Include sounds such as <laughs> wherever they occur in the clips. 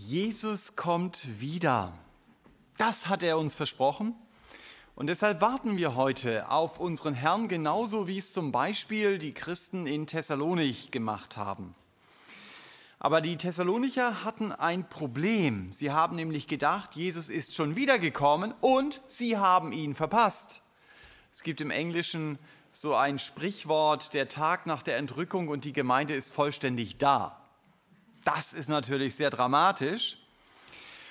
Jesus kommt wieder. Das hat er uns versprochen. Und deshalb warten wir heute auf unseren Herrn, genauso wie es zum Beispiel die Christen in Thessalonik gemacht haben. Aber die Thessalonicher hatten ein Problem. Sie haben nämlich gedacht, Jesus ist schon wiedergekommen und sie haben ihn verpasst. Es gibt im Englischen so ein Sprichwort, der Tag nach der Entrückung und die Gemeinde ist vollständig da. Das ist natürlich sehr dramatisch.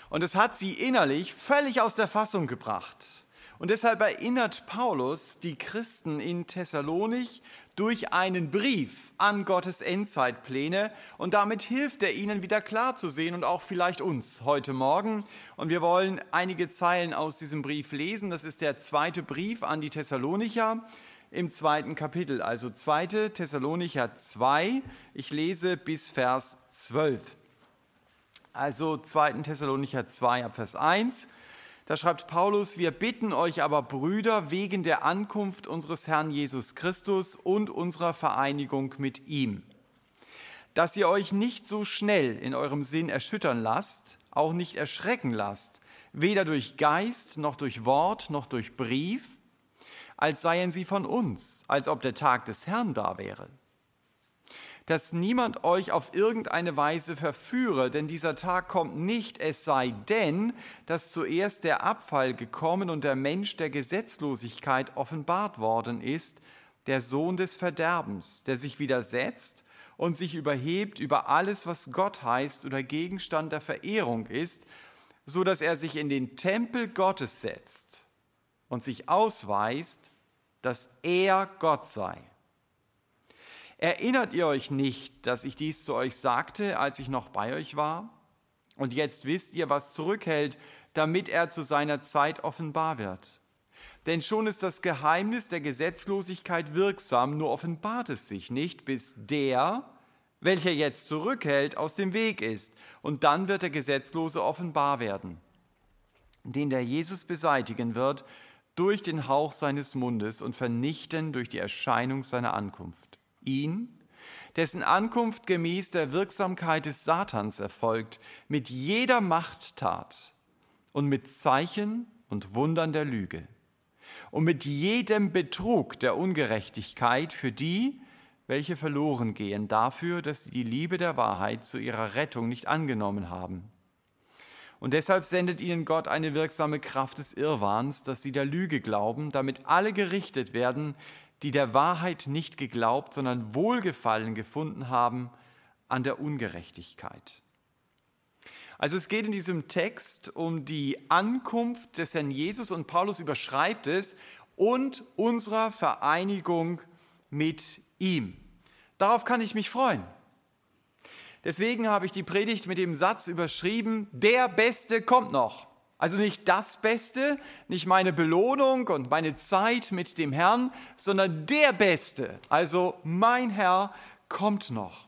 Und es hat sie innerlich völlig aus der Fassung gebracht. Und deshalb erinnert Paulus die Christen in Thessalonik durch einen Brief an Gottes Endzeitpläne und damit hilft er ihnen wieder klar zu sehen und auch vielleicht uns heute Morgen. Und wir wollen einige Zeilen aus diesem Brief lesen. Das ist der zweite Brief an die Thessalonicher im zweiten Kapitel, also 2. Thessalonicher 2. Ich lese bis Vers 12. Also 2. Thessalonicher 2 ab Vers 1. Da schreibt Paulus, wir bitten euch aber, Brüder, wegen der Ankunft unseres Herrn Jesus Christus und unserer Vereinigung mit ihm, dass ihr euch nicht so schnell in eurem Sinn erschüttern lasst, auch nicht erschrecken lasst, weder durch Geist noch durch Wort noch durch Brief, als seien sie von uns, als ob der Tag des Herrn da wäre. Dass niemand euch auf irgendeine Weise verführe, denn dieser Tag kommt nicht, es sei denn, dass zuerst der Abfall gekommen und der Mensch der Gesetzlosigkeit offenbart worden ist, der Sohn des Verderbens, der sich widersetzt und sich überhebt über alles, was Gott heißt oder Gegenstand der Verehrung ist, so dass er sich in den Tempel Gottes setzt und sich ausweist, dass er Gott sei. Erinnert ihr euch nicht, dass ich dies zu euch sagte, als ich noch bei euch war? Und jetzt wisst ihr, was zurückhält, damit er zu seiner Zeit offenbar wird. Denn schon ist das Geheimnis der Gesetzlosigkeit wirksam, nur offenbart es sich nicht, bis der, welcher jetzt zurückhält, aus dem Weg ist. Und dann wird der Gesetzlose offenbar werden, den der Jesus beseitigen wird durch den Hauch seines Mundes und vernichten durch die Erscheinung seiner Ankunft. Ihn, dessen Ankunft gemäß der Wirksamkeit des Satans erfolgt, mit jeder Machttat und mit Zeichen und Wundern der Lüge und mit jedem Betrug der Ungerechtigkeit für die, welche verloren gehen, dafür, dass sie die Liebe der Wahrheit zu ihrer Rettung nicht angenommen haben. Und deshalb sendet ihnen Gott eine wirksame Kraft des Irrwahns, dass sie der Lüge glauben, damit alle gerichtet werden, die der Wahrheit nicht geglaubt, sondern Wohlgefallen gefunden haben an der Ungerechtigkeit. Also es geht in diesem Text um die Ankunft des Herrn Jesus und Paulus überschreibt es und unserer Vereinigung mit ihm. Darauf kann ich mich freuen. Deswegen habe ich die Predigt mit dem Satz überschrieben, der Beste kommt noch. Also nicht das Beste, nicht meine Belohnung und meine Zeit mit dem Herrn, sondern der Beste, also mein Herr kommt noch.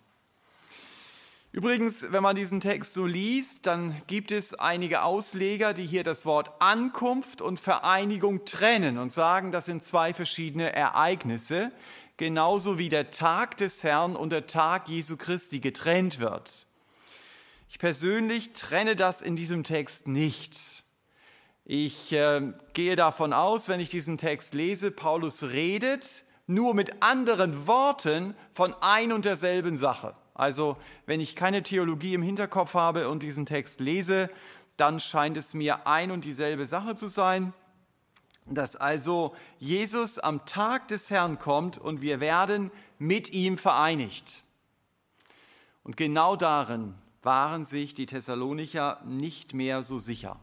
Übrigens, wenn man diesen Text so liest, dann gibt es einige Ausleger, die hier das Wort Ankunft und Vereinigung trennen und sagen, das sind zwei verschiedene Ereignisse genauso wie der Tag des Herrn und der Tag Jesu Christi getrennt wird. Ich persönlich trenne das in diesem Text nicht. Ich äh, gehe davon aus, wenn ich diesen Text lese, Paulus redet nur mit anderen Worten von ein und derselben Sache. Also wenn ich keine Theologie im Hinterkopf habe und diesen Text lese, dann scheint es mir ein und dieselbe Sache zu sein dass also Jesus am Tag des Herrn kommt und wir werden mit ihm vereinigt. Und genau darin waren sich die Thessalonicher nicht mehr so sicher.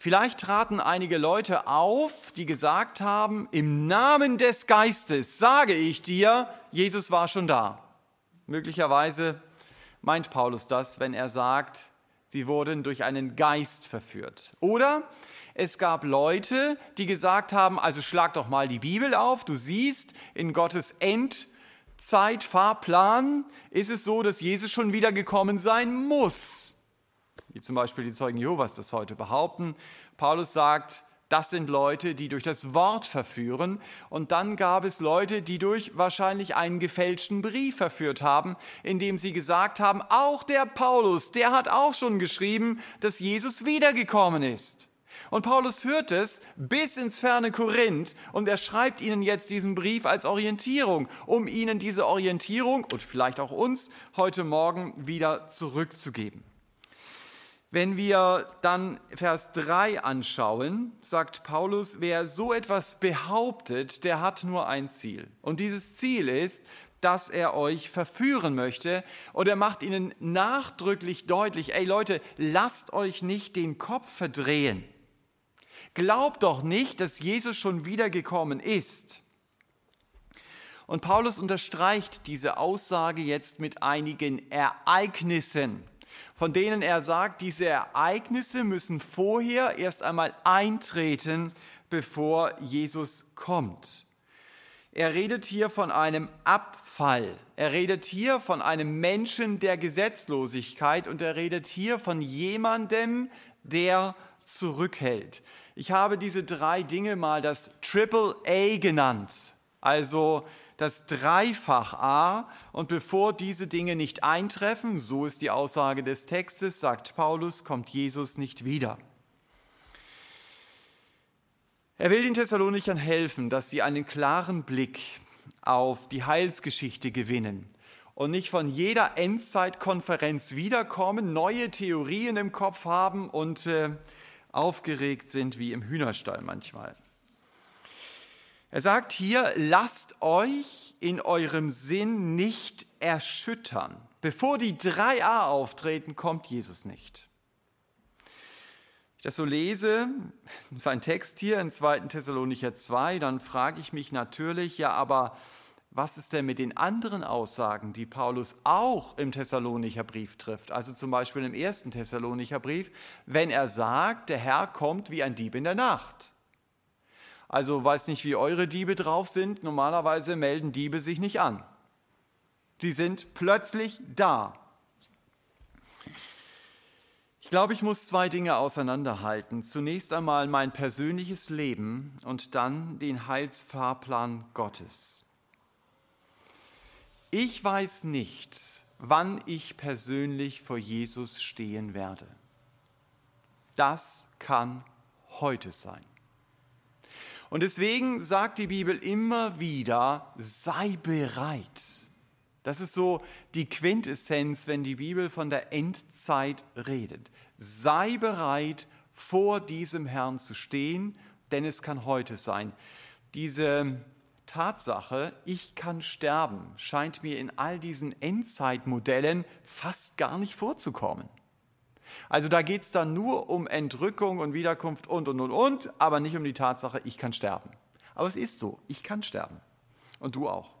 Vielleicht traten einige Leute auf, die gesagt haben, im Namen des Geistes sage ich dir, Jesus war schon da. Möglicherweise meint Paulus das, wenn er sagt, sie wurden durch einen Geist verführt. Oder es gab Leute, die gesagt haben, also schlag doch mal die Bibel auf, du siehst, in Gottes Endzeitfahrplan ist es so, dass Jesus schon wieder gekommen sein muss. Wie zum Beispiel die Zeugen Jehovas das heute behaupten. Paulus sagt, Das sind Leute, die durch das Wort verführen. Und dann gab es Leute, die durch wahrscheinlich einen gefälschten Brief verführt haben, indem sie gesagt haben, auch der Paulus, der hat auch schon geschrieben, dass Jesus wiedergekommen ist. Und Paulus hört es bis ins ferne Korinth und er schreibt ihnen jetzt diesen Brief als Orientierung, um ihnen diese Orientierung und vielleicht auch uns heute Morgen wieder zurückzugeben. Wenn wir dann Vers 3 anschauen, sagt Paulus, wer so etwas behauptet, der hat nur ein Ziel. Und dieses Ziel ist, dass er euch verführen möchte. Und er macht ihnen nachdrücklich deutlich, ey Leute, lasst euch nicht den Kopf verdrehen. Glaubt doch nicht, dass Jesus schon wiedergekommen ist. Und Paulus unterstreicht diese Aussage jetzt mit einigen Ereignissen von denen er sagt, diese Ereignisse müssen vorher erst einmal eintreten, bevor Jesus kommt. Er redet hier von einem Abfall. Er redet hier von einem Menschen der Gesetzlosigkeit und er redet hier von jemandem, der zurückhält. Ich habe diese drei Dinge mal das Triple A genannt. Also das Dreifach A. Und bevor diese Dinge nicht eintreffen, so ist die Aussage des Textes, sagt Paulus, kommt Jesus nicht wieder. Er will den Thessalonichern helfen, dass sie einen klaren Blick auf die Heilsgeschichte gewinnen und nicht von jeder Endzeitkonferenz wiederkommen, neue Theorien im Kopf haben und äh, aufgeregt sind wie im Hühnerstall manchmal. Er sagt hier, lasst euch in eurem Sinn nicht erschüttern. Bevor die 3a auftreten, kommt Jesus nicht. Ich das so lese, <laughs> sein Text hier in 2. Thessalonicher 2, dann frage ich mich natürlich, ja, aber was ist denn mit den anderen Aussagen, die Paulus auch im Thessalonicher Brief trifft? Also zum Beispiel im ersten Thessalonicher Brief, wenn er sagt, der Herr kommt wie ein Dieb in der Nacht. Also weiß nicht, wie eure Diebe drauf sind. Normalerweise melden Diebe sich nicht an. Sie sind plötzlich da. Ich glaube, ich muss zwei Dinge auseinanderhalten. Zunächst einmal mein persönliches Leben und dann den Heilsfahrplan Gottes. Ich weiß nicht, wann ich persönlich vor Jesus stehen werde. Das kann heute sein. Und deswegen sagt die Bibel immer wieder, sei bereit. Das ist so die Quintessenz, wenn die Bibel von der Endzeit redet. Sei bereit, vor diesem Herrn zu stehen, denn es kann heute sein. Diese Tatsache, ich kann sterben, scheint mir in all diesen Endzeitmodellen fast gar nicht vorzukommen. Also da geht es dann nur um Entrückung und Wiederkunft und, und, und, und, aber nicht um die Tatsache, ich kann sterben. Aber es ist so, ich kann sterben. Und du auch.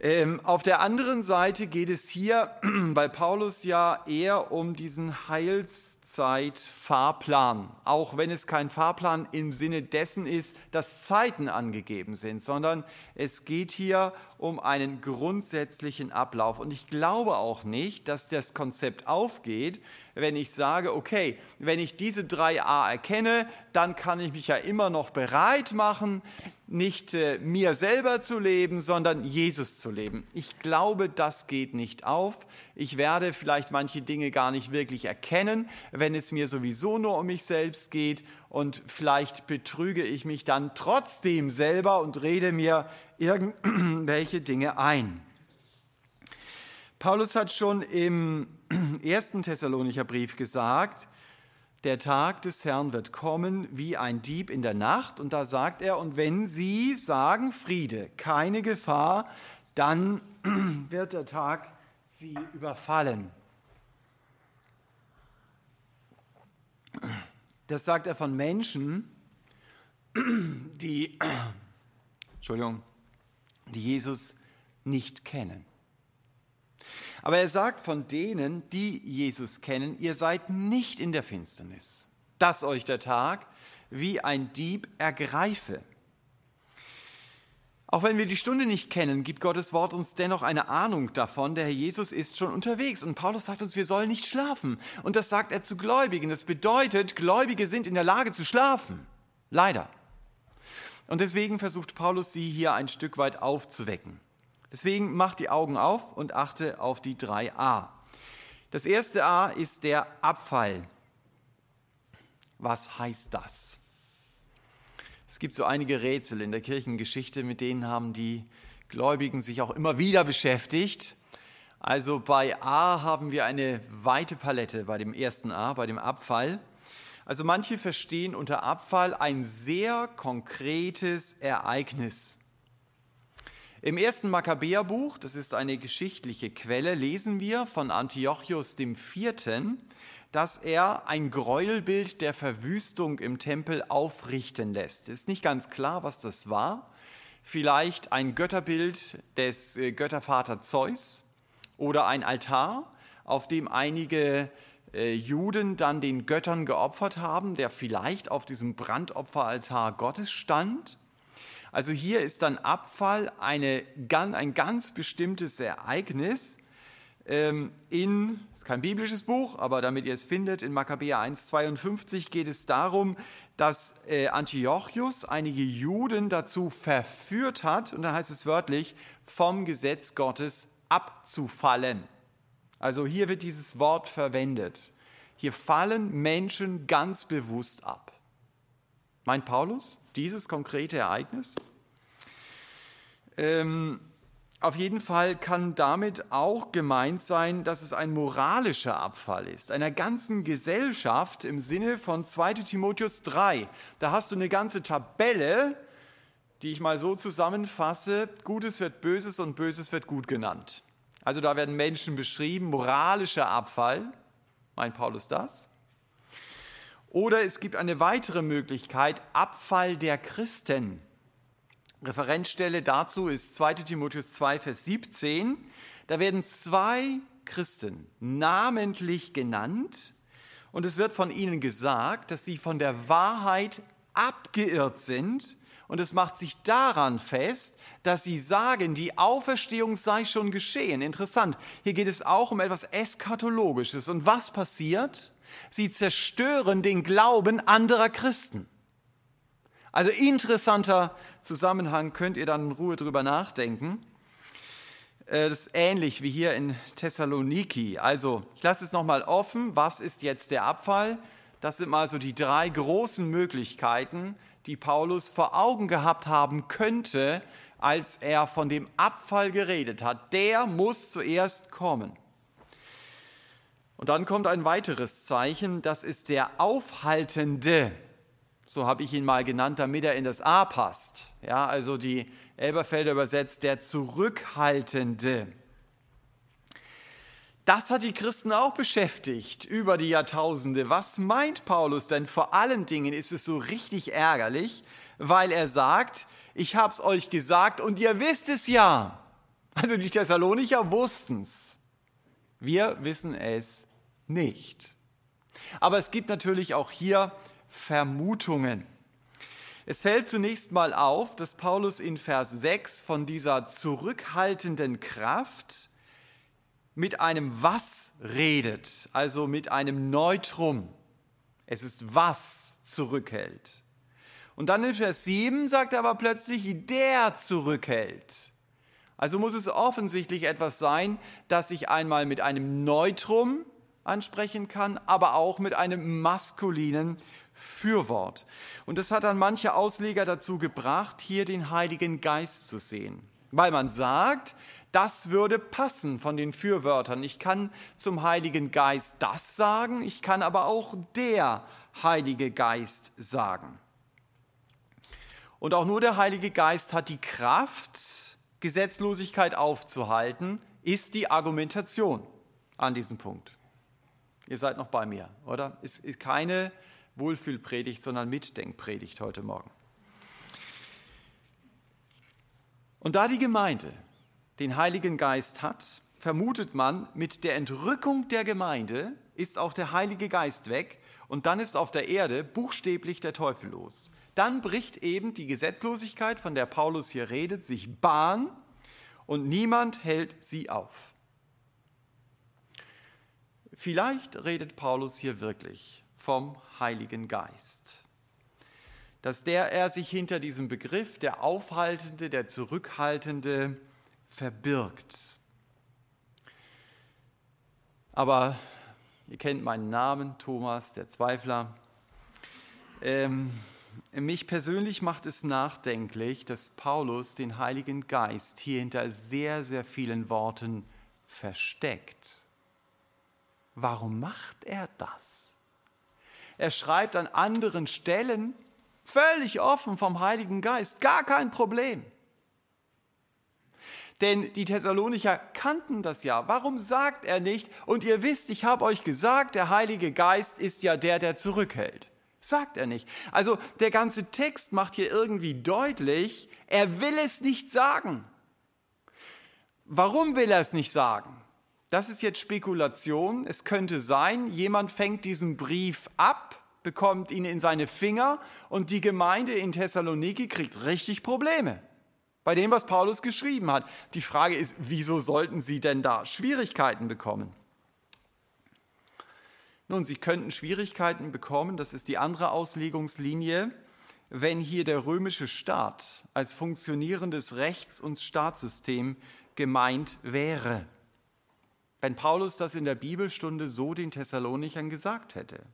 Ähm, auf der anderen Seite geht es hier <clears throat> bei Paulus ja eher um diesen Heilszeit-Fahrplan, auch wenn es kein Fahrplan im Sinne dessen ist, dass Zeiten angegeben sind, sondern es geht hier um einen grundsätzlichen Ablauf. Und ich glaube auch nicht, dass das Konzept aufgeht, wenn ich sage, okay, wenn ich diese drei A erkenne, dann kann ich mich ja immer noch bereit machen, nicht äh, mir selber zu leben, sondern Jesus zu leben. Ich glaube, das geht nicht auf. Ich werde vielleicht manche Dinge gar nicht wirklich erkennen, wenn es mir sowieso nur um mich selbst geht. Und vielleicht betrüge ich mich dann trotzdem selber und rede mir irgendwelche Dinge ein. Paulus hat schon im <clears throat> ersten Thessalonicher Brief gesagt, der Tag des Herrn wird kommen wie ein Dieb in der Nacht. Und da sagt er, und wenn sie sagen Friede, keine Gefahr, dann <clears throat> wird der Tag sie überfallen. Das sagt er von Menschen, die, <clears throat> Entschuldigung, die Jesus nicht kennen. Aber er sagt von denen, die Jesus kennen, ihr seid nicht in der Finsternis, dass euch der Tag wie ein Dieb ergreife. Auch wenn wir die Stunde nicht kennen, gibt Gottes Wort uns dennoch eine Ahnung davon. Der Herr Jesus ist schon unterwegs und Paulus sagt uns, wir sollen nicht schlafen. Und das sagt er zu Gläubigen. Das bedeutet, Gläubige sind in der Lage zu schlafen. Leider. Und deswegen versucht Paulus sie hier ein Stück weit aufzuwecken. Deswegen macht die Augen auf und achte auf die drei A. Das erste A ist der Abfall. Was heißt das? Es gibt so einige Rätsel in der Kirchengeschichte, mit denen haben die Gläubigen sich auch immer wieder beschäftigt. Also bei A haben wir eine weite Palette bei dem ersten A, bei dem Abfall. Also manche verstehen unter Abfall ein sehr konkretes Ereignis. Im ersten Makkabäerbuch, das ist eine geschichtliche Quelle, lesen wir von Antiochus IV., dass er ein Gräuelbild der Verwüstung im Tempel aufrichten lässt. Ist nicht ganz klar, was das war. Vielleicht ein Götterbild des äh, Göttervater Zeus oder ein Altar, auf dem einige äh, Juden dann den Göttern geopfert haben, der vielleicht auf diesem Brandopferaltar Gottes stand. Also hier ist dann Abfall eine, ein ganz bestimmtes Ereignis ähm, in, das ist kein biblisches Buch, aber damit ihr es findet, in Makkabäer 1,52 geht es darum, dass äh, Antiochus einige Juden dazu verführt hat, und dann heißt es wörtlich, vom Gesetz Gottes abzufallen. Also hier wird dieses Wort verwendet. Hier fallen Menschen ganz bewusst ab. Meint Paulus dieses konkrete Ereignis? Ähm, auf jeden Fall kann damit auch gemeint sein, dass es ein moralischer Abfall ist, einer ganzen Gesellschaft im Sinne von 2 Timotheus 3. Da hast du eine ganze Tabelle, die ich mal so zusammenfasse, Gutes wird Böses und Böses wird gut genannt. Also da werden Menschen beschrieben, moralischer Abfall, meint Paulus das? Oder es gibt eine weitere Möglichkeit, Abfall der Christen. Referenzstelle dazu ist 2 Timotheus 2, Vers 17. Da werden zwei Christen namentlich genannt und es wird von ihnen gesagt, dass sie von der Wahrheit abgeirrt sind und es macht sich daran fest, dass sie sagen, die Auferstehung sei schon geschehen. Interessant, hier geht es auch um etwas Eschatologisches. Und was passiert? Sie zerstören den Glauben anderer Christen. Also interessanter Zusammenhang, könnt ihr dann in Ruhe drüber nachdenken. Äh, das ist ähnlich wie hier in Thessaloniki. Also, ich lasse es nochmal offen. Was ist jetzt der Abfall? Das sind mal so die drei großen Möglichkeiten, die Paulus vor Augen gehabt haben könnte, als er von dem Abfall geredet hat. Der muss zuerst kommen. Und dann kommt ein weiteres Zeichen, das ist der Aufhaltende. So habe ich ihn mal genannt, damit er in das A passt. Ja, also die Elberfelder übersetzt, der Zurückhaltende. Das hat die Christen auch beschäftigt über die Jahrtausende. Was meint Paulus denn? Vor allen Dingen ist es so richtig ärgerlich, weil er sagt, ich habe es euch gesagt und ihr wisst es ja. Also die Thessalonicher wussten es. Wir wissen es nicht. Aber es gibt natürlich auch hier Vermutungen. Es fällt zunächst mal auf, dass Paulus in Vers 6 von dieser zurückhaltenden Kraft mit einem Was redet, also mit einem Neutrum. Es ist was zurückhält. Und dann in Vers 7 sagt er aber plötzlich, der zurückhält. Also muss es offensichtlich etwas sein, das sich einmal mit einem Neutrum ansprechen kann, aber auch mit einem maskulinen Fürwort. Und das hat dann manche Ausleger dazu gebracht, hier den Heiligen Geist zu sehen, weil man sagt, das würde passen von den Fürwörtern. Ich kann zum Heiligen Geist das sagen, ich kann aber auch der Heilige Geist sagen. Und auch nur der Heilige Geist hat die Kraft, Gesetzlosigkeit aufzuhalten, ist die Argumentation an diesem Punkt. Ihr seid noch bei mir, oder? Es ist keine Wohlfühlpredigt, sondern Mitdenkpredigt heute Morgen. Und da die Gemeinde den Heiligen Geist hat, vermutet man, mit der Entrückung der Gemeinde ist auch der Heilige Geist weg und dann ist auf der Erde buchstäblich der Teufel los. dann bricht eben die Gesetzlosigkeit, von der Paulus hier redet, sich Bahn und niemand hält sie auf. Vielleicht redet Paulus hier wirklich vom Heiligen Geist, dass der er sich hinter diesem Begriff der Aufhaltende, der Zurückhaltende verbirgt. Aber ihr kennt meinen Namen, Thomas, der Zweifler. Ähm, mich persönlich macht es nachdenklich, dass Paulus den Heiligen Geist hier hinter sehr, sehr vielen Worten versteckt. Warum macht er das? Er schreibt an anderen Stellen völlig offen vom Heiligen Geist, gar kein Problem. Denn die Thessalonicher kannten das ja. Warum sagt er nicht, und ihr wisst, ich habe euch gesagt, der Heilige Geist ist ja der, der zurückhält. Sagt er nicht. Also der ganze Text macht hier irgendwie deutlich, er will es nicht sagen. Warum will er es nicht sagen? Das ist jetzt Spekulation. Es könnte sein, jemand fängt diesen Brief ab, bekommt ihn in seine Finger und die Gemeinde in Thessaloniki kriegt richtig Probleme bei dem, was Paulus geschrieben hat. Die Frage ist, wieso sollten sie denn da Schwierigkeiten bekommen? Nun, sie könnten Schwierigkeiten bekommen, das ist die andere Auslegungslinie, wenn hier der römische Staat als funktionierendes Rechts- und Staatssystem gemeint wäre wenn Paulus das in der Bibelstunde so den Thessalonichern gesagt hätte.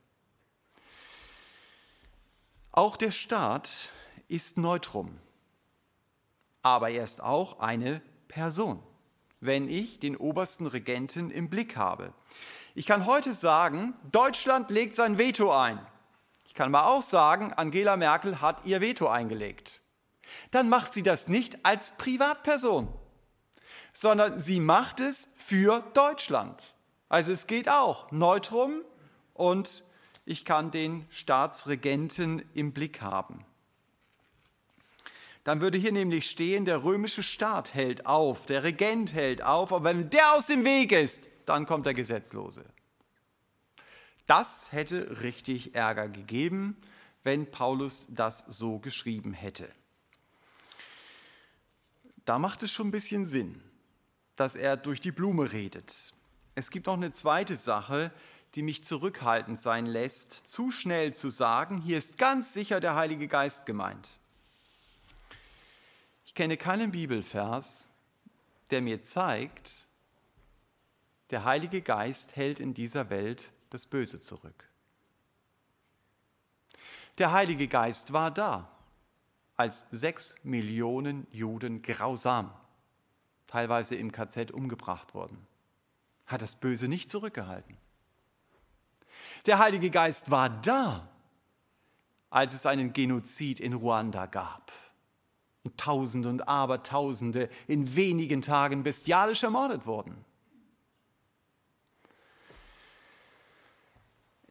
Auch der Staat ist Neutrum, aber er ist auch eine Person, wenn ich den obersten Regenten im Blick habe. Ich kann heute sagen, Deutschland legt sein Veto ein. Ich kann aber auch sagen, Angela Merkel hat ihr Veto eingelegt. Dann macht sie das nicht als Privatperson, sondern sie macht es für Deutschland. Also es geht auch Neutrum und ich kann den Staatsregenten im Blick haben. Dann würde hier nämlich stehen, der römische Staat hält auf, der Regent hält auf, aber wenn der aus dem Weg ist, dann kommt der Gesetzlose. Das hätte richtig Ärger gegeben, wenn Paulus das so geschrieben hätte. Da macht es schon ein bisschen Sinn dass er durch die Blume redet. Es gibt noch eine zweite Sache, die mich zurückhaltend sein lässt, zu schnell zu sagen, hier ist ganz sicher der Heilige Geist gemeint. Ich kenne keinen Bibelvers, der mir zeigt, der Heilige Geist hält in dieser Welt das Böse zurück. Der Heilige Geist war da, als sechs Millionen Juden grausam teilweise im KZ umgebracht wurden, hat das Böse nicht zurückgehalten. Der Heilige Geist war da, als es einen Genozid in Ruanda gab. Und Tausende und Abertausende in wenigen Tagen bestialisch ermordet wurden.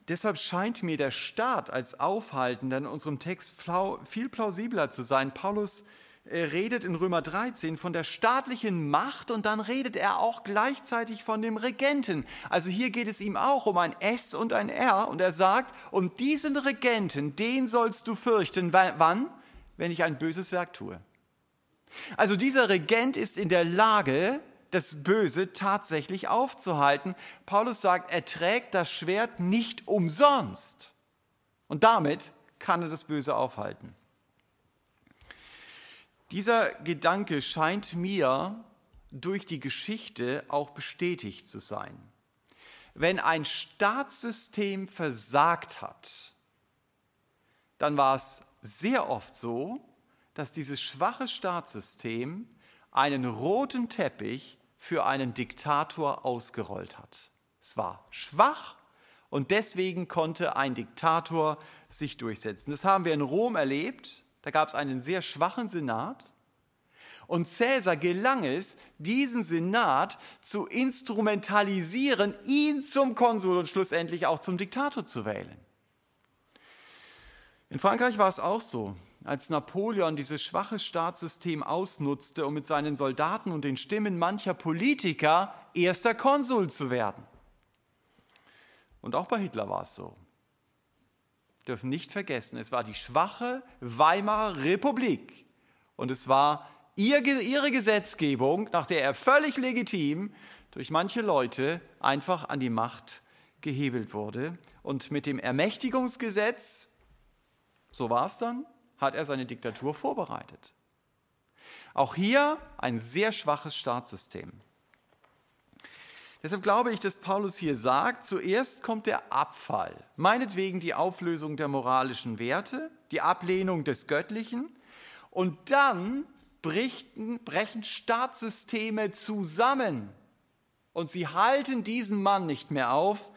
Deshalb scheint mir der Staat als Aufhaltender in unserem Text viel plausibler zu sein. Paulus er redet in Römer 13 von der staatlichen Macht und dann redet er auch gleichzeitig von dem Regenten. Also hier geht es ihm auch um ein S und ein R und er sagt, um diesen Regenten, den sollst du fürchten. Wann? Wenn ich ein böses Werk tue. Also dieser Regent ist in der Lage, das Böse tatsächlich aufzuhalten. Paulus sagt, er trägt das Schwert nicht umsonst. Und damit kann er das Böse aufhalten. Dieser Gedanke scheint mir durch die Geschichte auch bestätigt zu sein. Wenn ein Staatssystem versagt hat, dann war es sehr oft so, dass dieses schwache Staatssystem einen roten Teppich für einen Diktator ausgerollt hat. Es war schwach und deswegen konnte ein Diktator sich durchsetzen. Das haben wir in Rom erlebt da gab es einen sehr schwachen Senat. Und Cäsar gelang es, diesen Senat zu instrumentalisieren, ihn zum Konsul und schlussendlich auch zum Diktator zu wählen. In Frankreich war es auch so. Als Napoleon dieses schwache Staatssystem ausnutzte, um mit seinen Soldaten und den Stimmen mancher Politiker erster Konsul zu werden. Und auch bei Hitler war es so. Dürfen nicht vergessen, es war die schwache Weimarer Republik. Und es war ihre Gesetzgebung, nach der er völlig legitim durch manche Leute einfach an die Macht gehebelt wurde. Und mit dem Ermächtigungsgesetz, so war es dann, hat er seine Diktatur vorbereitet. Auch hier ein sehr schwaches Staatssystem. Deshalb glaube ich, dass Paulus hier sagt, zuerst kommt der Abfall, meinetwegen die Auflösung der moralischen Werte, die Ablehnung des Göttlichen und dann brechen, brechen Staatssysteme zusammen und sie halten diesen Mann nicht mehr auf,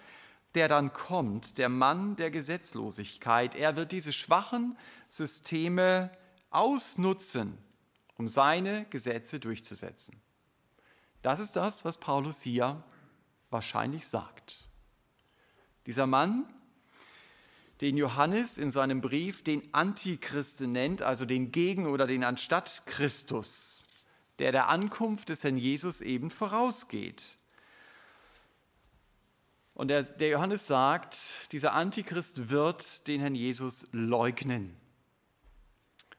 der dann kommt, der Mann der Gesetzlosigkeit. Er wird diese schwachen Systeme ausnutzen, um seine Gesetze durchzusetzen. Das ist das, was Paulus hier wahrscheinlich sagt. Dieser Mann, den Johannes in seinem Brief den Antichristen nennt, also den Gegen- oder den Anstatt Christus, der der Ankunft des Herrn Jesus eben vorausgeht. Und der, der Johannes sagt, dieser Antichrist wird den Herrn Jesus leugnen.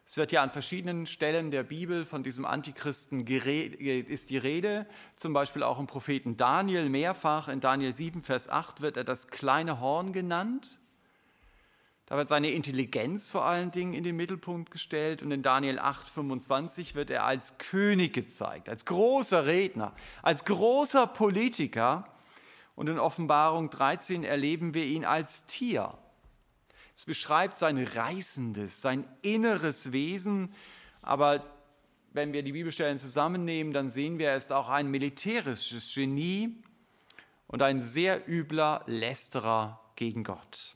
Es wird ja an verschiedenen Stellen der Bibel von diesem Antichristen ist die Rede, zum Beispiel auch im Propheten Daniel mehrfach. In Daniel 7, Vers 8 wird er das kleine Horn genannt. Da wird seine Intelligenz vor allen Dingen in den Mittelpunkt gestellt und in Daniel 8, 25 wird er als König gezeigt, als großer Redner, als großer Politiker. Und in Offenbarung 13 erleben wir ihn als Tier. Es beschreibt sein reißendes, sein inneres Wesen, aber wenn wir die Bibelstellen zusammennehmen, dann sehen wir, er ist auch ein militärisches Genie und ein sehr übler Lästerer gegen Gott.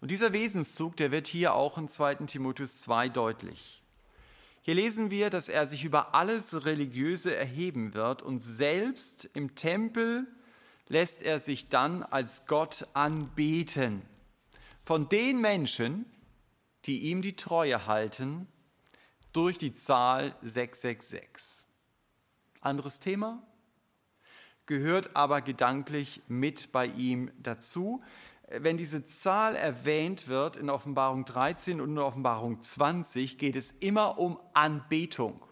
Und dieser Wesenszug, der wird hier auch in 2 Timotheus 2 deutlich. Hier lesen wir, dass er sich über alles Religiöse erheben wird und selbst im Tempel lässt er sich dann als Gott anbeten. Von den Menschen, die ihm die Treue halten, durch die Zahl 666. Anderes Thema, gehört aber gedanklich mit bei ihm dazu. Wenn diese Zahl erwähnt wird in Offenbarung 13 und in Offenbarung 20, geht es immer um Anbetung.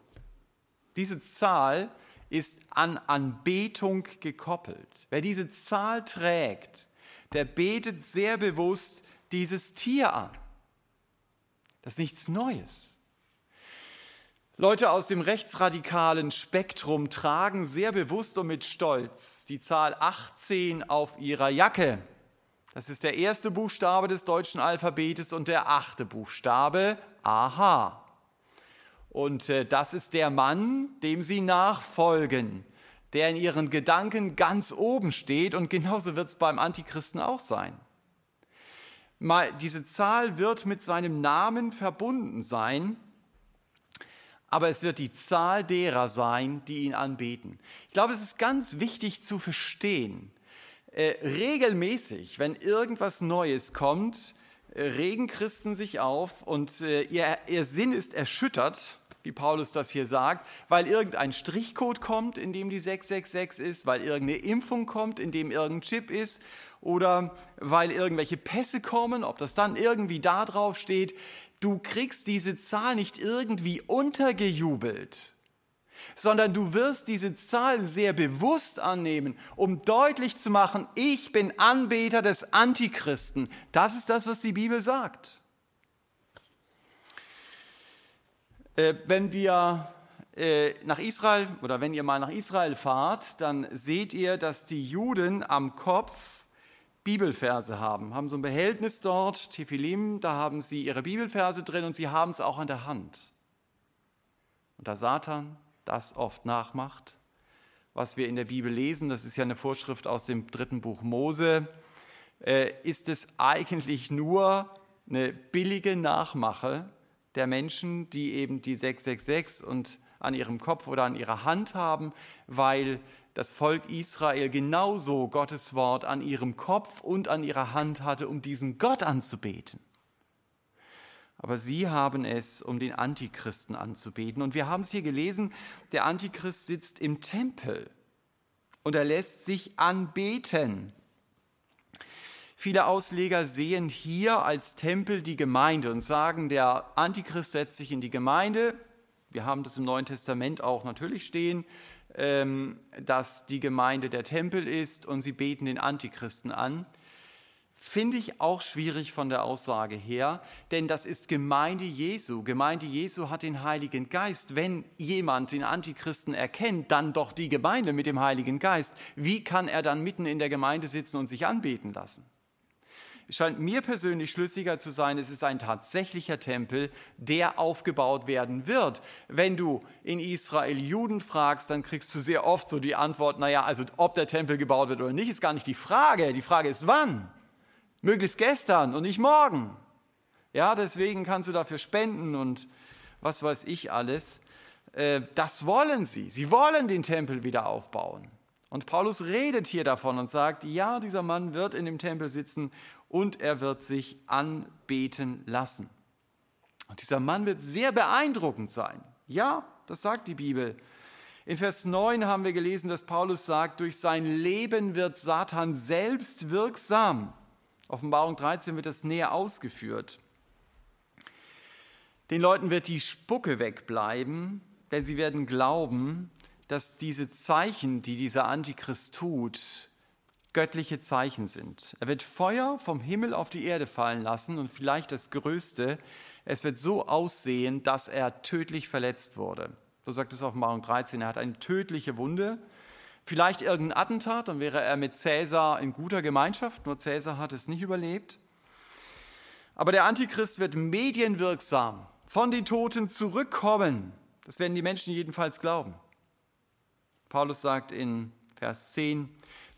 Diese Zahl ist an Anbetung gekoppelt. Wer diese Zahl trägt, der betet sehr bewusst dieses Tier an. Das ist nichts Neues. Leute aus dem rechtsradikalen Spektrum tragen sehr bewusst und mit Stolz die Zahl 18 auf ihrer Jacke. Das ist der erste Buchstabe des deutschen Alphabetes und der achte Buchstabe. Aha. Und äh, das ist der Mann, dem sie nachfolgen, der in ihren Gedanken ganz oben steht und genauso wird es beim Antichristen auch sein. Mal, diese Zahl wird mit seinem Namen verbunden sein, aber es wird die Zahl derer sein, die ihn anbeten. Ich glaube, es ist ganz wichtig zu verstehen, äh, regelmäßig, wenn irgendwas Neues kommt, äh, regen Christen sich auf und äh, ihr, ihr Sinn ist erschüttert wie Paulus das hier sagt, weil irgendein Strichcode kommt, in dem die 666 ist, weil irgendeine Impfung kommt, in dem irgendein Chip ist oder weil irgendwelche Pässe kommen, ob das dann irgendwie da drauf steht. Du kriegst diese Zahl nicht irgendwie untergejubelt, sondern du wirst diese Zahl sehr bewusst annehmen, um deutlich zu machen, ich bin Anbeter des Antichristen. Das ist das, was die Bibel sagt. Äh, wenn wir äh, nach Israel oder wenn ihr mal nach Israel fahrt, dann seht ihr, dass die Juden am Kopf Bibelverse haben, haben so ein Behältnis dort, Tephilim, da haben sie ihre Bibelverse drin und sie haben es auch an der Hand. Und da Satan das oft nachmacht, was wir in der Bibel lesen, das ist ja eine Vorschrift aus dem dritten Buch Mose, äh, ist es eigentlich nur eine billige Nachmache der Menschen, die eben die 666 und an ihrem Kopf oder an ihrer Hand haben, weil das Volk Israel genauso Gottes Wort an ihrem Kopf und an ihrer Hand hatte, um diesen Gott anzubeten. Aber sie haben es, um den Antichristen anzubeten. Und wir haben es hier gelesen, der Antichrist sitzt im Tempel und er lässt sich anbeten. Viele Ausleger sehen hier als Tempel die Gemeinde und sagen, der Antichrist setzt sich in die Gemeinde. Wir haben das im Neuen Testament auch natürlich stehen, ähm, dass die Gemeinde der Tempel ist und sie beten den Antichristen an. Finde ich auch schwierig von der Aussage her, denn das ist Gemeinde Jesu. Gemeinde Jesu hat den Heiligen Geist. Wenn jemand den Antichristen erkennt, dann doch die Gemeinde mit dem Heiligen Geist. Wie kann er dann mitten in der Gemeinde sitzen und sich anbeten lassen? Scheint mir persönlich schlüssiger zu sein, es ist ein tatsächlicher Tempel, der aufgebaut werden wird. Wenn du in Israel Juden fragst, dann kriegst du sehr oft so die Antwort, naja, also ob der Tempel gebaut wird oder nicht, ist gar nicht die Frage. Die Frage ist wann. Möglichst gestern und nicht morgen. Ja, deswegen kannst du dafür spenden und was weiß ich alles. Äh, das wollen sie. Sie wollen den Tempel wieder aufbauen. Und Paulus redet hier davon und sagt, ja, dieser Mann wird in dem Tempel sitzen und er wird sich anbeten lassen. Und dieser Mann wird sehr beeindruckend sein. Ja, das sagt die Bibel. In Vers 9 haben wir gelesen, dass Paulus sagt, durch sein Leben wird Satan selbst wirksam. Offenbarung 13 wird das näher ausgeführt. Den Leuten wird die Spucke wegbleiben, denn sie werden glauben, dass diese Zeichen, die dieser Antichrist tut, göttliche Zeichen sind. Er wird Feuer vom Himmel auf die Erde fallen lassen und vielleicht das Größte, es wird so aussehen, dass er tödlich verletzt wurde. So sagt es Offenbarung 13, er hat eine tödliche Wunde. Vielleicht irgendein Attentat, dann wäre er mit Cäsar in guter Gemeinschaft, nur Cäsar hat es nicht überlebt. Aber der Antichrist wird medienwirksam von den Toten zurückkommen. Das werden die Menschen jedenfalls glauben. Paulus sagt in Vers 10,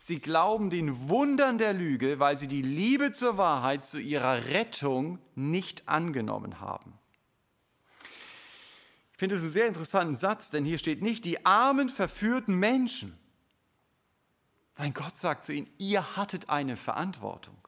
Sie glauben den Wundern der Lüge, weil sie die Liebe zur Wahrheit zu ihrer Rettung nicht angenommen haben. Ich finde es einen sehr interessanten Satz, denn hier steht nicht die armen, verführten Menschen. Nein, Gott sagt zu ihnen, ihr hattet eine Verantwortung.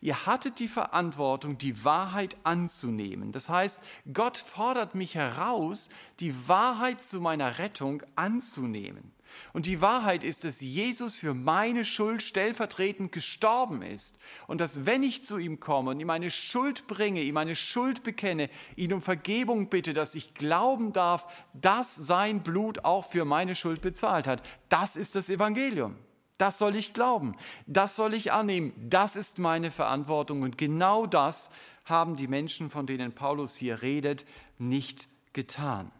Ihr hattet die Verantwortung, die Wahrheit anzunehmen. Das heißt, Gott fordert mich heraus, die Wahrheit zu meiner Rettung anzunehmen. Und die Wahrheit ist, dass Jesus für meine Schuld stellvertretend gestorben ist. Und dass wenn ich zu ihm komme und ihm meine Schuld bringe, ihm meine Schuld bekenne, ihn um Vergebung bitte, dass ich glauben darf, dass sein Blut auch für meine Schuld bezahlt hat. Das ist das Evangelium. Das soll ich glauben. Das soll ich annehmen. Das ist meine Verantwortung. Und genau das haben die Menschen, von denen Paulus hier redet, nicht getan.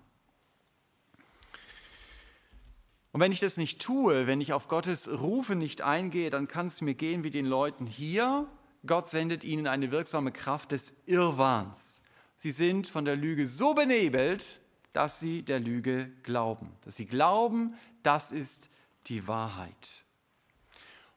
Und wenn ich das nicht tue, wenn ich auf Gottes Rufe nicht eingehe, dann kann es mir gehen wie den Leuten hier. Gott sendet ihnen eine wirksame Kraft des Irrwahns. Sie sind von der Lüge so benebelt, dass sie der Lüge glauben. Dass sie glauben, das ist die Wahrheit.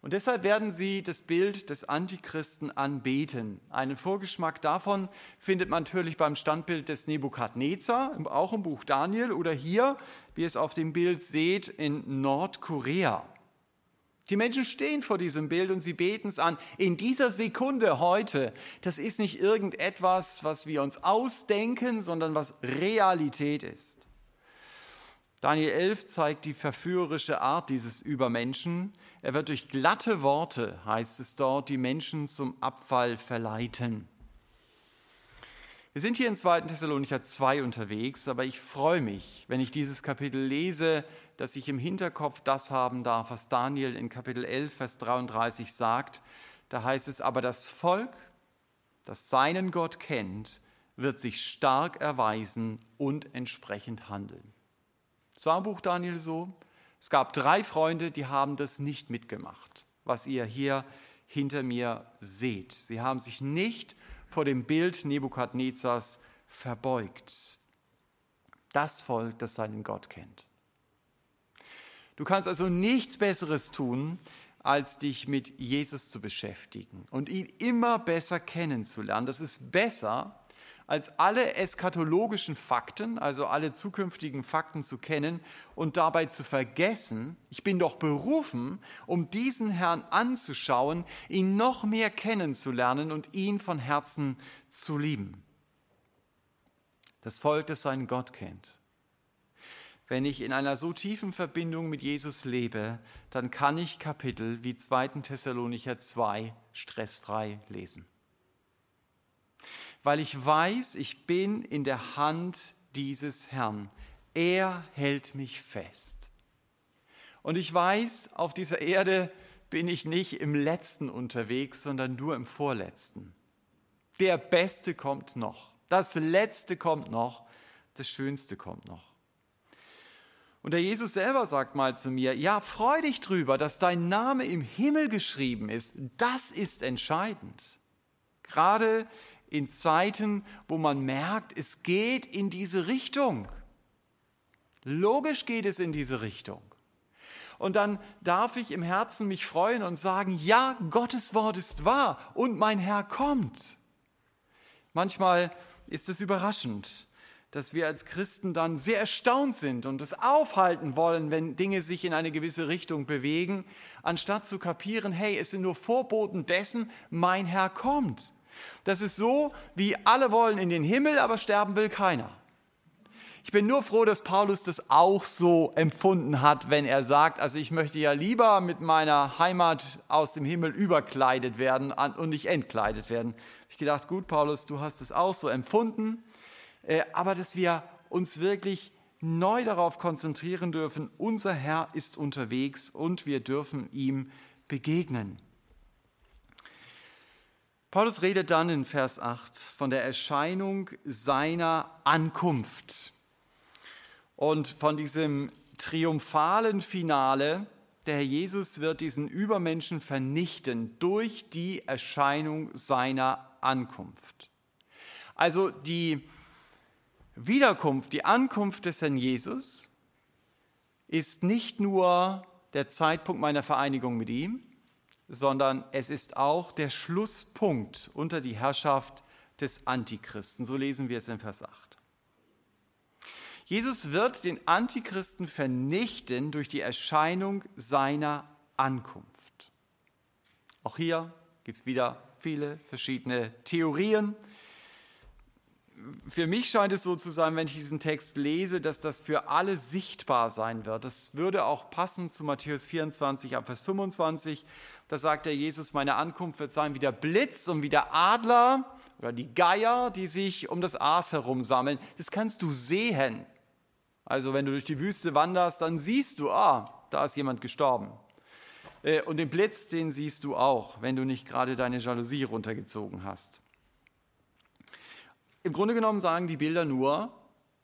Und deshalb werden sie das Bild des Antichristen anbeten. Einen Vorgeschmack davon findet man natürlich beim Standbild des Nebukadnezar, auch im Buch Daniel oder hier, wie ihr es auf dem Bild seht, in Nordkorea. Die Menschen stehen vor diesem Bild und sie beten es an. In dieser Sekunde heute, das ist nicht irgendetwas, was wir uns ausdenken, sondern was Realität ist. Daniel 11 zeigt die verführerische Art dieses Übermenschen. Er wird durch glatte Worte, heißt es dort, die Menschen zum Abfall verleiten. Wir sind hier in 2. Thessalonicher 2 unterwegs, aber ich freue mich, wenn ich dieses Kapitel lese, dass ich im Hinterkopf das haben darf, was Daniel in Kapitel 11, Vers 33 sagt. Da heißt es, aber das Volk, das seinen Gott kennt, wird sich stark erweisen und entsprechend handeln. Es war im Buch Daniel so, es gab drei Freunde, die haben das nicht mitgemacht, was ihr hier hinter mir seht. Sie haben sich nicht vor dem Bild Nebukadnezars verbeugt. Das Volk, das seinen Gott kennt. Du kannst also nichts Besseres tun, als dich mit Jesus zu beschäftigen und ihn immer besser kennenzulernen. Das ist besser, als alle eschatologischen Fakten, also alle zukünftigen Fakten zu kennen und dabei zu vergessen, ich bin doch berufen, um diesen Herrn anzuschauen, ihn noch mehr kennenzulernen und ihn von Herzen zu lieben. Das Volk, das seinen Gott kennt. wenn ich in einer so tiefen Verbindung mit Jesus lebe, dann kann ich Kapitel wie 2. Thessalonicher 2 stressfrei lesen. Weil ich weiß, ich bin in der Hand dieses Herrn. Er hält mich fest. Und ich weiß, auf dieser Erde bin ich nicht im letzten unterwegs, sondern nur im vorletzten. Der Beste kommt noch. Das Letzte kommt noch. Das Schönste kommt noch. Und der Jesus selber sagt mal zu mir, ja, freu dich drüber, dass dein Name im Himmel geschrieben ist. Das ist entscheidend. Gerade in Zeiten, wo man merkt, es geht in diese Richtung. Logisch geht es in diese Richtung. Und dann darf ich im Herzen mich freuen und sagen, ja, Gottes Wort ist wahr und mein Herr kommt. Manchmal ist es überraschend, dass wir als Christen dann sehr erstaunt sind und es aufhalten wollen, wenn Dinge sich in eine gewisse Richtung bewegen, anstatt zu kapieren, hey, es sind nur Vorboten dessen, mein Herr kommt. Das ist so, wie alle wollen in den Himmel, aber sterben will keiner. Ich bin nur froh, dass Paulus das auch so empfunden hat, wenn er sagt, also ich möchte ja lieber mit meiner Heimat aus dem Himmel überkleidet werden und nicht entkleidet werden. Ich gedacht, gut, Paulus, du hast es auch so empfunden, äh, aber dass wir uns wirklich neu darauf konzentrieren dürfen, unser Herr ist unterwegs und wir dürfen ihm begegnen. Paulus redet dann in Vers 8 von der Erscheinung seiner Ankunft und von diesem triumphalen Finale. Der Herr Jesus wird diesen Übermenschen vernichten durch die Erscheinung seiner Ankunft. Also die Wiederkunft, die Ankunft des Herrn Jesus ist nicht nur der Zeitpunkt meiner Vereinigung mit ihm, sondern es ist auch der Schlusspunkt unter die Herrschaft des Antichristen. So lesen wir es in Vers 8. Jesus wird den Antichristen vernichten durch die Erscheinung seiner Ankunft. Auch hier gibt es wieder viele verschiedene Theorien für mich scheint es so zu sein, wenn ich diesen Text lese, dass das für alle sichtbar sein wird. Das würde auch passen zu Matthäus 24, Vers 25. Da sagt der Jesus, meine Ankunft wird sein wie der Blitz und wie der Adler oder die Geier, die sich um das Aas herum sammeln. Das kannst du sehen. Also wenn du durch die Wüste wanderst, dann siehst du, ah, da ist jemand gestorben. Äh, und den Blitz, den siehst du auch, wenn du nicht gerade deine Jalousie runtergezogen hast. Im Grunde genommen sagen die Bilder nur,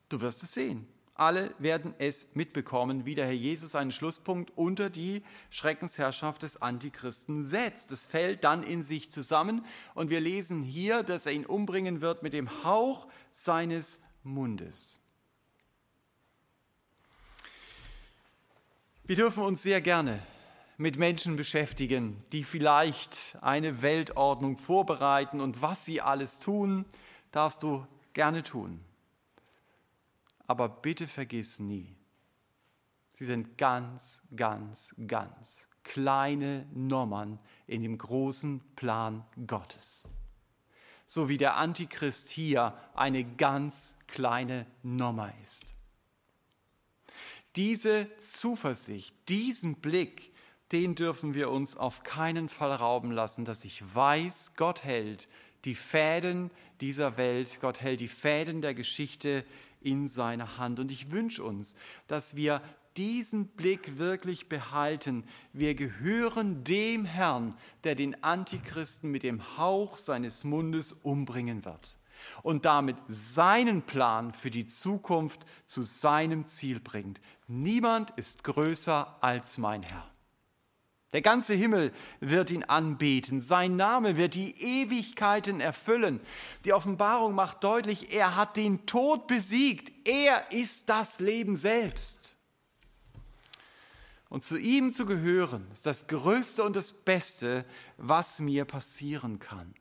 du wirst es sehen. Alle werden es mitbekommen, wie der Herr Jesus einen Schlusspunkt unter die Schreckensherrschaft des Antichristen setzt. Es fällt dann in sich zusammen und wir lesen hier, dass er ihn umbringen wird mit dem Hauch seines Mundes. Wir dürfen uns sehr gerne mit Menschen beschäftigen, die vielleicht eine Weltordnung vorbereiten und was sie alles tun darfst du gerne tun. Aber bitte vergiss nie, sie sind ganz, ganz, ganz kleine Nummern in dem großen Plan Gottes. So wie der Antichrist hier eine ganz kleine Nummer ist. Diese Zuversicht, diesen Blick, den dürfen wir uns auf keinen Fall rauben lassen, dass ich weiß, Gott hält die Fäden dieser Welt. Gott hält die Fäden der Geschichte in seiner Hand. Und ich wünsche uns, dass wir diesen Blick wirklich behalten. Wir gehören dem Herrn, der den Antichristen mit dem Hauch seines Mundes umbringen wird und damit seinen Plan für die Zukunft zu seinem Ziel bringt. Niemand ist größer als mein Herr. Der ganze Himmel wird ihn anbeten. Sein Name wird die Ewigkeiten erfüllen. Die Offenbarung macht deutlich, er hat den Tod besiegt. Er ist das Leben selbst. Und zu ihm zu gehören, ist das Größte und das Beste, was mir passieren kann.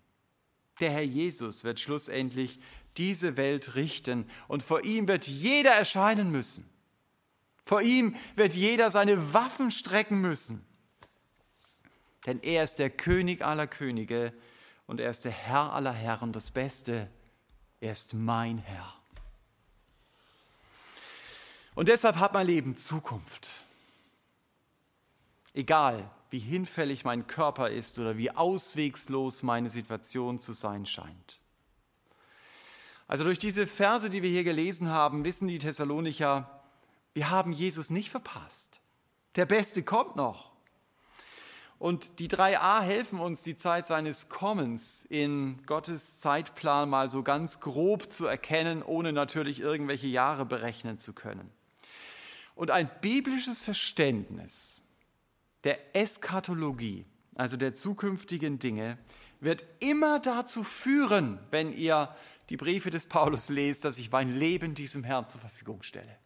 Der Herr Jesus wird schlussendlich diese Welt richten und vor ihm wird jeder erscheinen müssen. Vor ihm wird jeder seine Waffen strecken müssen. Denn er ist der König aller Könige und er ist der Herr aller Herren. Das Beste, er ist mein Herr. Und deshalb hat mein Leben Zukunft. Egal, wie hinfällig mein Körper ist oder wie auswegslos meine Situation zu sein scheint. Also durch diese Verse, die wir hier gelesen haben, wissen die Thessalonicher, wir haben Jesus nicht verpasst. Der Beste kommt noch. Und die 3a helfen uns, die Zeit seines Kommens in Gottes Zeitplan mal so ganz grob zu erkennen, ohne natürlich irgendwelche Jahre berechnen zu können. Und ein biblisches Verständnis der Eschatologie, also der zukünftigen Dinge, wird immer dazu führen, wenn ihr die Briefe des Paulus lest, dass ich mein Leben diesem Herrn zur Verfügung stelle.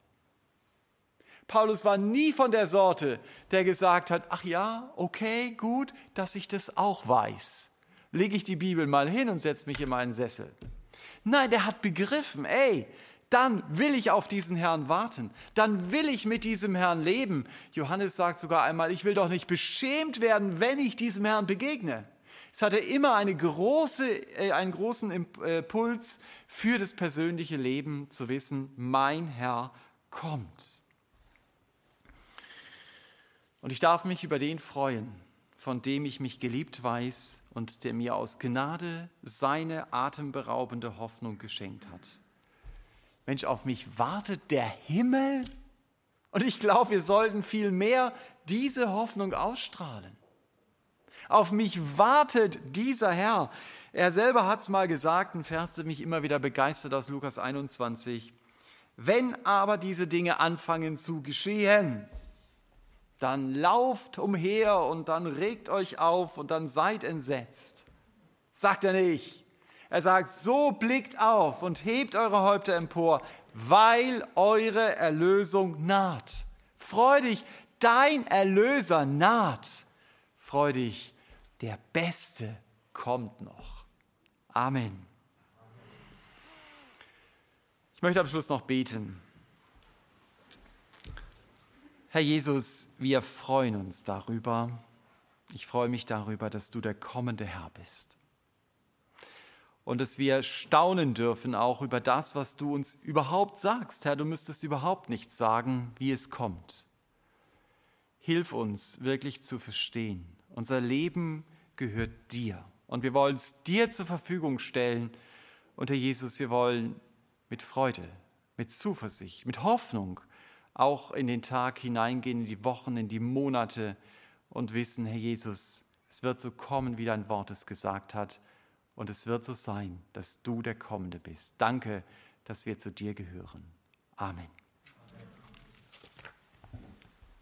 Paulus war nie von der Sorte, der gesagt hat, ach ja, okay, gut, dass ich das auch weiß. Lege ich die Bibel mal hin und setze mich in meinen Sessel. Nein, der hat begriffen, ey, dann will ich auf diesen Herrn warten. Dann will ich mit diesem Herrn leben. Johannes sagt sogar einmal, ich will doch nicht beschämt werden, wenn ich diesem Herrn begegne. Es hatte immer eine große, äh, einen großen Impuls für das persönliche Leben zu wissen, mein Herr kommt. Und ich darf mich über den freuen, von dem ich mich geliebt weiß und der mir aus Gnade seine atemberaubende Hoffnung geschenkt hat. Mensch, auf mich wartet der Himmel. Und ich glaube, wir sollten viel mehr diese Hoffnung ausstrahlen. Auf mich wartet dieser Herr. Er selber hat es mal gesagt, ein Vers, der mich immer wieder begeistert aus Lukas 21. Wenn aber diese Dinge anfangen zu geschehen, dann lauft umher und dann regt euch auf und dann seid entsetzt. Sagt er nicht. Er sagt, so blickt auf und hebt eure Häupter empor, weil eure Erlösung naht. Freu dich, dein Erlöser naht. Freu dich, der Beste kommt noch. Amen. Ich möchte am Schluss noch beten. Herr Jesus, wir freuen uns darüber. Ich freue mich darüber, dass du der kommende Herr bist und dass wir staunen dürfen auch über das, was du uns überhaupt sagst. Herr, du müsstest überhaupt nicht sagen, wie es kommt. Hilf uns wirklich zu verstehen. Unser Leben gehört dir und wir wollen es dir zur Verfügung stellen. Und Herr Jesus, wir wollen mit Freude, mit Zuversicht, mit Hoffnung auch in den Tag hineingehen, in die Wochen, in die Monate und wissen, Herr Jesus, es wird so kommen, wie dein Wort es gesagt hat und es wird so sein, dass du der Kommende bist. Danke, dass wir zu dir gehören. Amen.